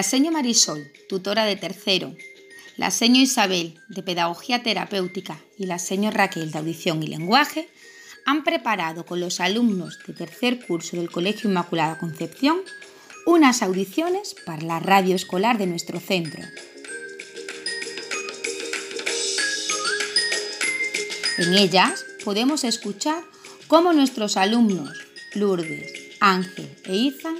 La seño Marisol, tutora de tercero, la seño Isabel, de Pedagogía Terapéutica, y la seño Raquel, de Audición y Lenguaje, han preparado con los alumnos de tercer curso del Colegio Inmaculada Concepción unas audiciones para la radio escolar de nuestro centro. En ellas podemos escuchar cómo nuestros alumnos, Lourdes, Ángel e Izan,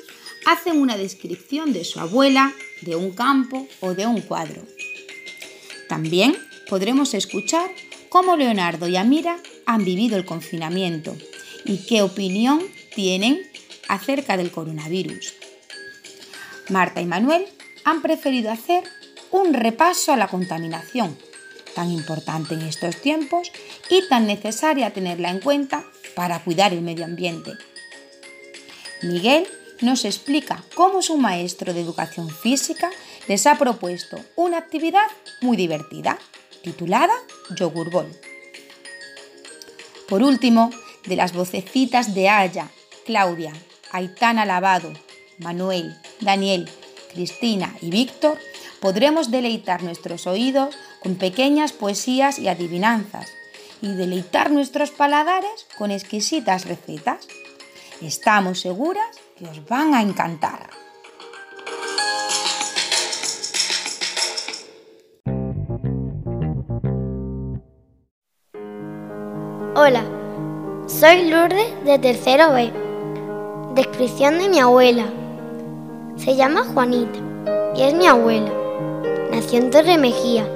hacen una descripción de su abuela, de un campo o de un cuadro. También podremos escuchar cómo Leonardo y Amira han vivido el confinamiento y qué opinión tienen acerca del coronavirus. Marta y Manuel han preferido hacer un repaso a la contaminación, tan importante en estos tiempos y tan necesaria tenerla en cuenta para cuidar el medio ambiente. Miguel nos explica cómo su maestro de educación física les ha propuesto una actividad muy divertida, titulada Yogur Ball. Por último, de las vocecitas de Aya, Claudia, Aitana Lavado, Manuel, Daniel, Cristina y Víctor, podremos deleitar nuestros oídos con pequeñas poesías y adivinanzas y deleitar nuestros paladares con exquisitas recetas. Estamos seguras que os van a encantar. Hola, soy Lourdes de tercero B. Descripción de mi abuela. Se llama Juanita y es mi abuela. Nació en Torre Mejía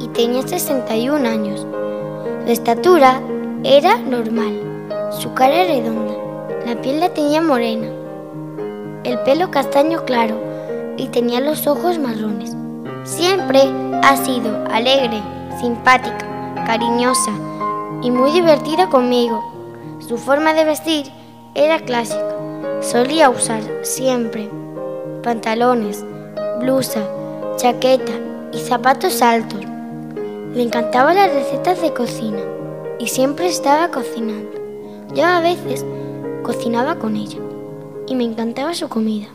y tenía 61 años. Su estatura era normal, su cara redonda, la piel la tenía morena, el pelo castaño claro y tenía los ojos marrones. Siempre ha sido alegre, simpática, cariñosa y muy divertida conmigo. Su forma de vestir era clásica. Solía usar siempre pantalones, blusa, chaqueta y zapatos altos. Le encantaban las recetas de cocina y siempre estaba cocinando. Yo a veces cocinaba con ella y me encantaba su comida.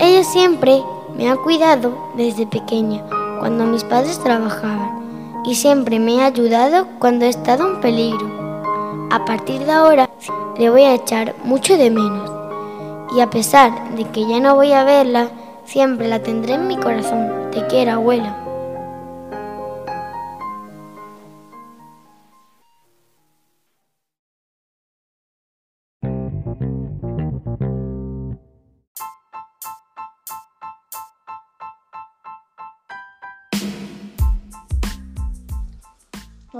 Ella siempre me ha cuidado desde pequeña, cuando mis padres trabajaban, y siempre me ha ayudado cuando he estado en peligro. A partir de ahora le voy a echar mucho de menos, y a pesar de que ya no voy a verla, siempre la tendré en mi corazón. Te quiero, abuela.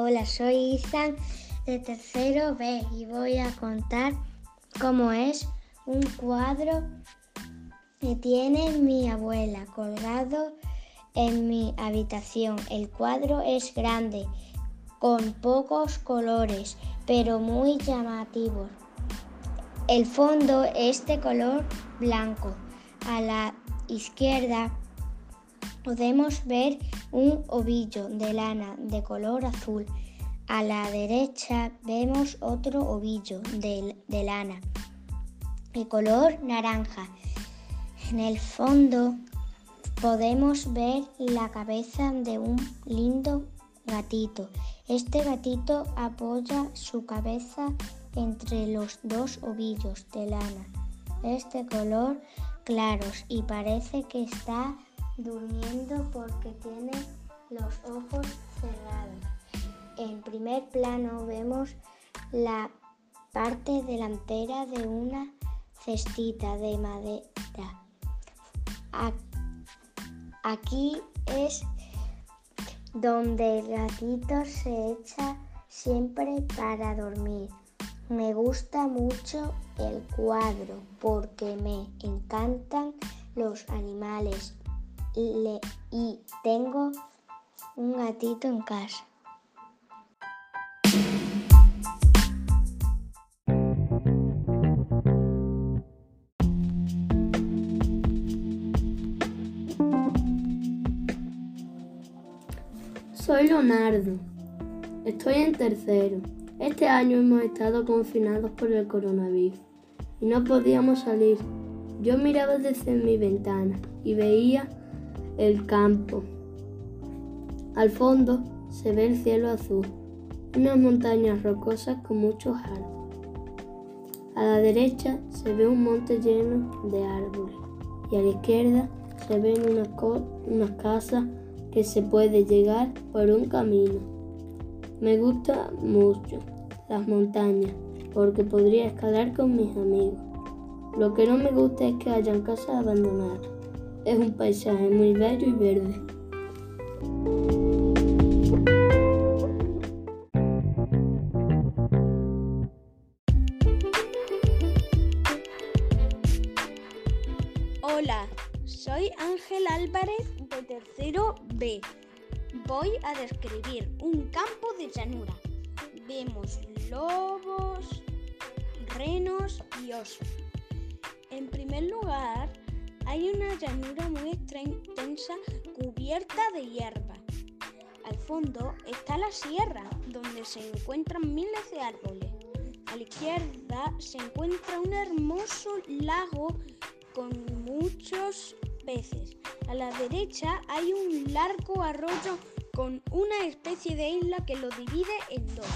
Hola, soy Izan de tercero B y voy a contar cómo es un cuadro que tiene mi abuela colgado en mi habitación. El cuadro es grande, con pocos colores, pero muy llamativo. El fondo es de color blanco. A la izquierda podemos ver un ovillo de lana de color azul. A la derecha vemos otro ovillo de, lana de color naranja. En el fondo podemos ver la cabeza de un lindo gatito. Este gatito apoya su cabeza entre los dos ovillos de lana. Es de color claros y parece que está durmiendo porque tiene los ojos cerrados. En primer plano vemos la parte delantera de una cestita de madera. Aquí es donde el gatito se echa siempre para dormir. Me gusta mucho el cuadro porque me encantan los animales y tengo un gatito en casa. Soy Leonardo. Estoy en tercero. Este año hemos estado confinados por el coronavirus y no podíamos salir Yo miraba desde mi ventana y veía el campo. Al fondo se ve el cielo azul, unas montañas rocosas con muchos árboles. A la derecha se ve un monte lleno de árboles y a la izquierda se ven unas una casas que se puede llegar por un camino. Me gusta mucho las montañas porque podría escalar con mis amigos. Lo que no me gusta es que hayan casas abandonadas. Es un paisaje muy bello y verde. Hola, soy Ángel Álvarez de tercero B. Voy a describir un campo de llanura. Vemos lobos, renos y osos. En primer lugar, hay una llanura muy extensa cubierta de hierba. Al fondo está la sierra, donde se encuentran miles de árboles. A la izquierda se encuentra un hermoso lago con muchos peces. A la derecha hay un largo arroyo con una especie de isla que lo divide en dos.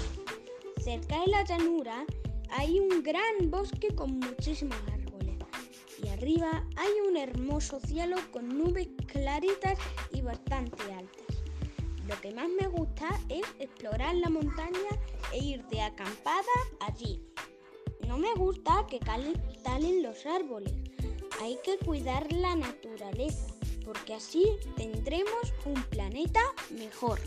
Cerca de la llanura hay un gran bosque con muchísimos árboles. Arriba hay un hermoso cielo con nubes claritas y bastante altas. Lo que más me gusta es explorar la montaña e ir de acampada allí. No me gusta que talen los árboles hay que cuidar la naturaleza, porque así tendremos un planeta mejor.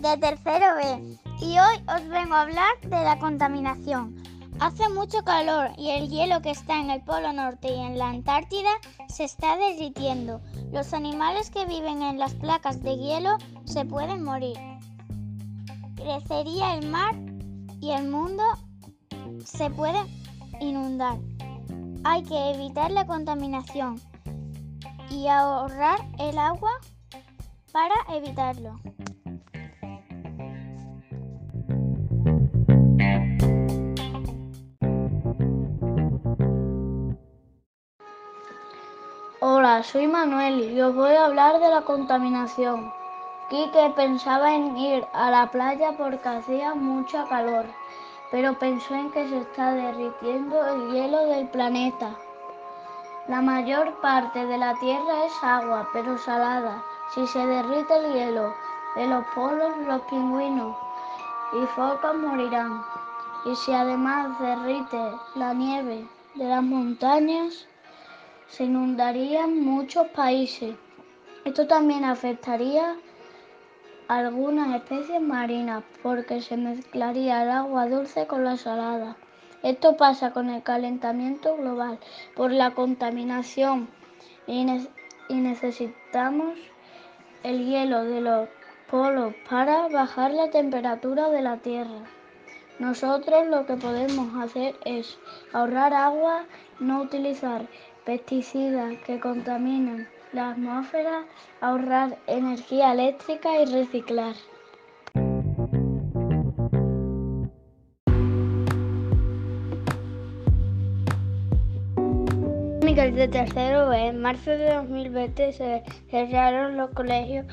De tercero B, y hoy os vengo a hablar de la contaminación. Hace mucho calor y el hielo que está en el Polo Norte y en la Antártida se está derritiendo. Los animales que viven en las placas de hielo se pueden morir. Crecería el mar y el mundo se puede inundar. Hay que evitar la contaminación y ahorrar el agua para evitarlo. Hola, soy Manuel y os voy a hablar de la contaminación. Quique pensaba en ir a la playa porque hacía mucha calor, pero pensó en que se está derritiendo el hielo del planeta. La mayor parte de la Tierra es agua, pero salada. Si se derrite el hielo de los polos, los pingüinos y focas morirán. Y si además derrite la nieve de las montañas, se inundarían muchos países. Esto también afectaría a algunas especies marinas porque se mezclaría el agua dulce con la salada. Esto pasa con el calentamiento global por la contaminación y, necesitamos el hielo de los polos para bajar la temperatura de la Tierra. Nosotros lo que podemos hacer es ahorrar agua, no utilizar pesticidas que contaminan la atmósfera, ahorrar energía eléctrica y reciclar. De tercero en marzo de 2020 se cerraron los colegios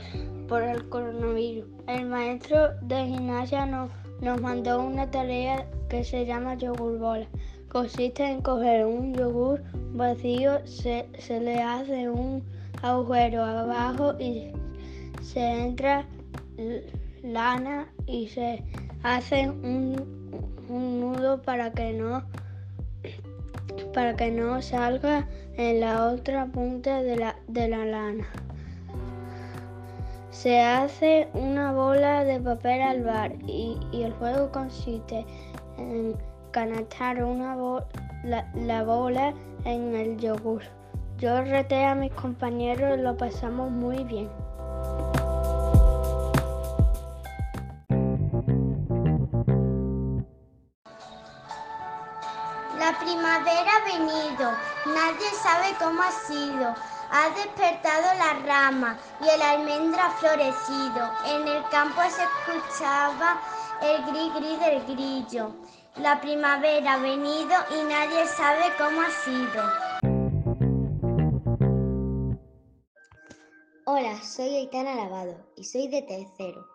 por el coronavirus. El maestro de gimnasia nos, nos mandó una tarea que se llama yogur bola. Consiste en coger un yogur vacío, se, le hace un agujero abajo y se entra lana y se hace un, nudo para que no para que no salga en la otra punta de la, de la lana. Se hace una bola de papel al bar y, el juego consiste en canastar una la, bola en el yogur. Yo reté a mis compañeros y lo pasamos muy bien. La primavera ha venido, nadie sabe cómo ha sido. Ha despertado la rama y el almendro ha florecido. En el campo se escuchaba el gris gris del grillo. La primavera ha venido y nadie sabe cómo ha sido. Hola, soy Aitana Lavado y soy de tercero.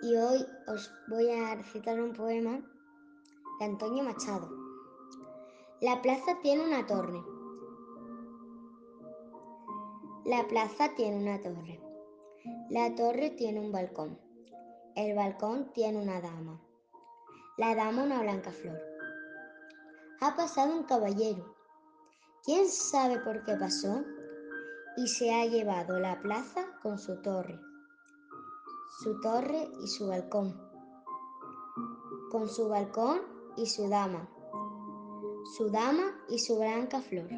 Y hoy os voy a recitar un poema de Antonio Machado. La plaza tiene una torre. La plaza tiene una torre. La torre tiene un balcón. El balcón tiene una dama. La dama una blanca flor. Ha pasado un caballero. ¿Quién sabe por qué pasó? Y se ha llevado la plaza con su torre. Su torre y su balcón. Con su balcón y su dama. Su dama y su blanca flor.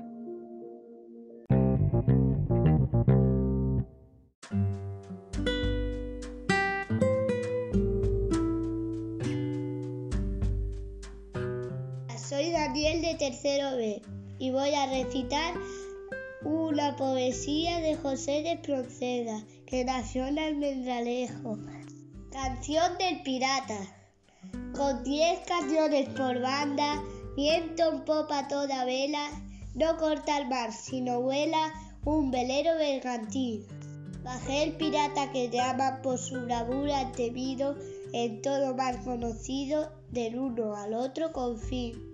Soy Daniel de tercero B y voy a recitar una poesía de José de Proceda, que nació en Almendralejo. Canción del pirata. Con diez cañones por banda, viento en popa toda vela, no corta el mar, sino vuela un velero bergantín. Bajé el pirata que llama por su bravura temido, en todo mar conocido, del uno al otro confín.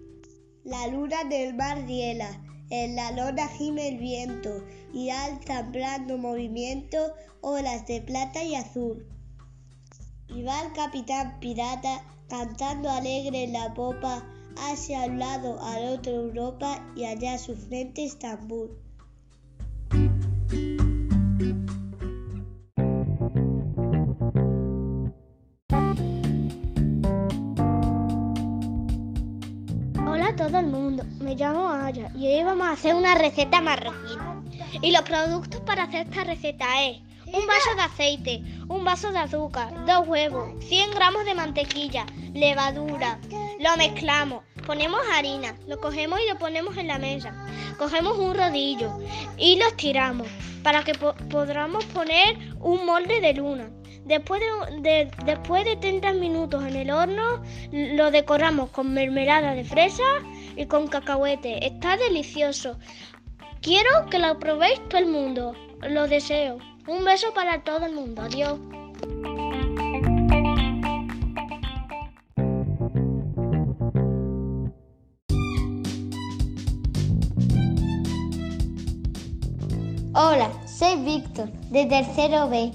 La luna del mar diela, en la lona gime el viento y alza en blando movimiento olas de plata y azul. Y va el capitán pirata cantando alegre en la popa hacia un lado al otro Europa y allá su frente Estambul. Todo el mundo, me llamo Aya y hoy vamos a hacer una receta marroquí. Y los productos para hacer esta receta es un vaso de aceite, un vaso de azúcar, dos huevos, 100 gramos de mantequilla, levadura. Lo mezclamos, ponemos harina, lo cogemos y lo ponemos en la mesa. Cogemos un rodillo y lo estiramos para que po- podamos poner un molde de luna. Después de, de- después de 30 minutos en el horno, lo decoramos con mermelada de fresa y con cacahuete. Está delicioso. Quiero que lo probéis todo el mundo. Lo deseo. Un beso para todo el mundo. Adiós. Hola, soy Víctor, de tercero B.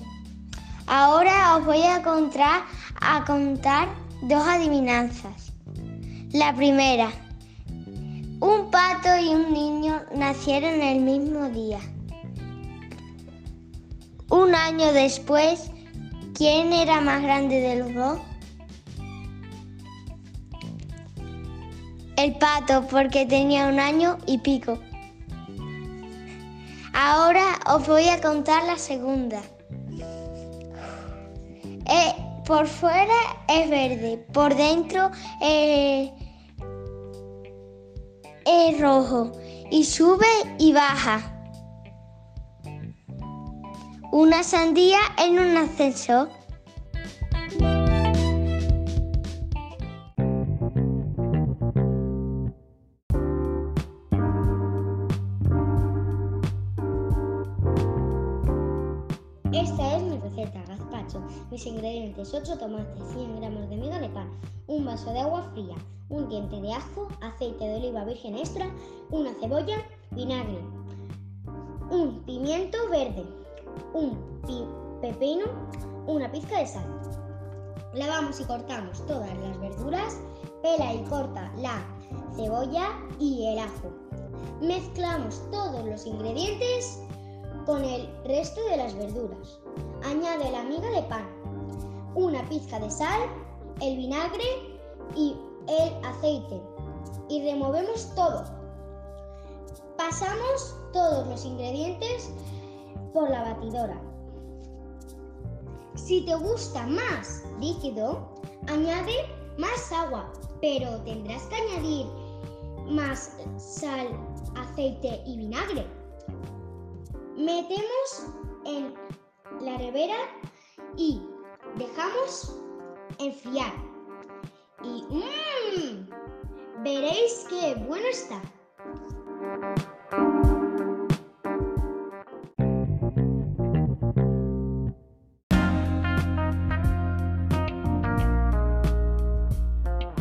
Ahora os voy a contar, a contar dos adivinanzas. La primera. Un pato y un niño nacieron el mismo día. Un año después, ¿quién era más grande de los dos? El pato, porque tenía un año y pico. Ahora os voy a contar la segunda. Eh, por fuera es verde, por dentro eh, es rojo y sube y baja. Una sandía en un ascensor. Esta es mi receta, Mis ingredientes, 8 tomates, 100 gramos de miga de pan, un vaso de agua fría, un diente de ajo, aceite de oliva virgen extra, una cebolla, vinagre, un pimiento verde, un pi- pepino, una pizca de sal. Lavamos y cortamos todas las verduras, pela y corta la cebolla y el ajo. Mezclamos todos los ingredientes con el resto de las verduras. Añade la miga de pan, una pizca de sal, el vinagre y el aceite y removemos todo. Pasamos todos los ingredientes por la batidora. Si te gusta más líquido, añade más agua, pero tendrás que añadir más sal, aceite y vinagre. metemos en la nevera y dejamos enfriar. Y mmm, veréis qué bueno está.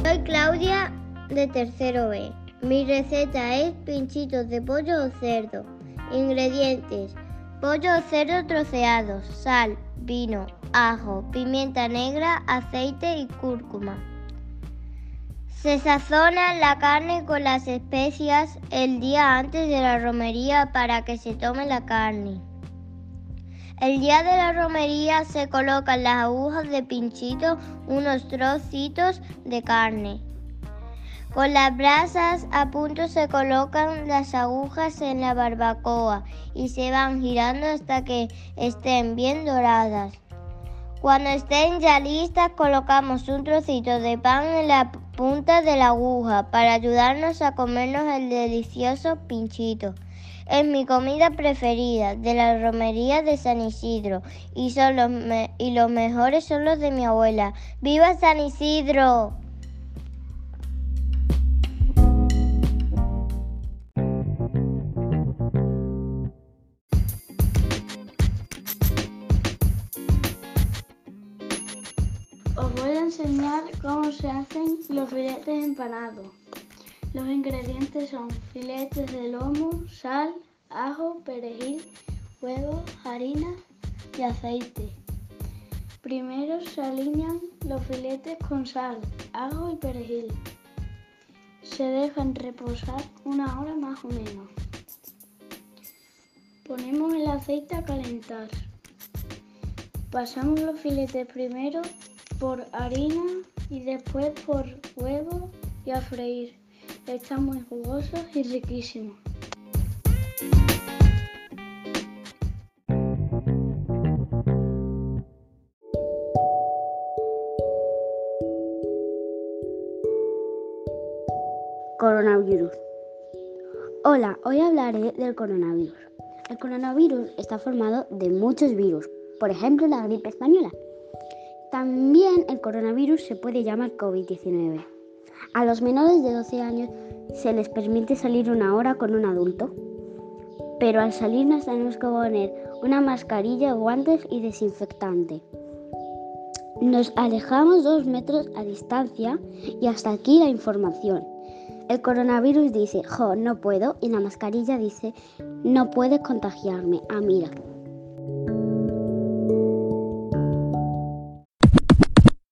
Soy Claudia de tercero B. Mi receta es pinchitos de pollo o cerdo. Ingredientes: pollo o cerdo troceados, sal, vino, ajo, pimienta negra, aceite y cúrcuma. Se sazona la carne con las especias el día antes de la romería para que se tome la carne. El día de la romería se colocan las agujas de pinchito unos trocitos de carne. Con las brasas a punto se colocan las agujas en la barbacoa y se van girando hasta que estén bien doradas. Cuando estén ya listas colocamos un trocito de pan en la punta de la aguja para ayudarnos a comernos el delicioso pinchito. Es mi comida preferida de la romería de San Isidro y, son los y los mejores son los de mi abuela. ¡Viva San Isidro! Enseñar cómo se hacen los filetes empanados. Los ingredientes son filetes de lomo, sal, ajo, perejil, huevo, harina y aceite. Primero se alinean los filetes con sal, ajo y perejil. Se dejan reposar una hora más o menos. Ponemos el aceite a calentar. Pasamos los filetes primero por harina y después por huevo y a freír. Están muy jugosos y riquísimos. Coronavirus. Hola, hoy hablaré del coronavirus. El coronavirus está formado de muchos virus, por ejemplo la gripe española. También el coronavirus se puede llamar COVID-19. A los menores de 12 años se les permite salir una hora con un adulto, pero al salir nos tenemos que poner una mascarilla, guantes y desinfectante. Nos alejamos dos metros a distancia y hasta aquí la información. El coronavirus dice, jo, no puedo, y la mascarilla dice, no puedes contagiarme. Ah, mira.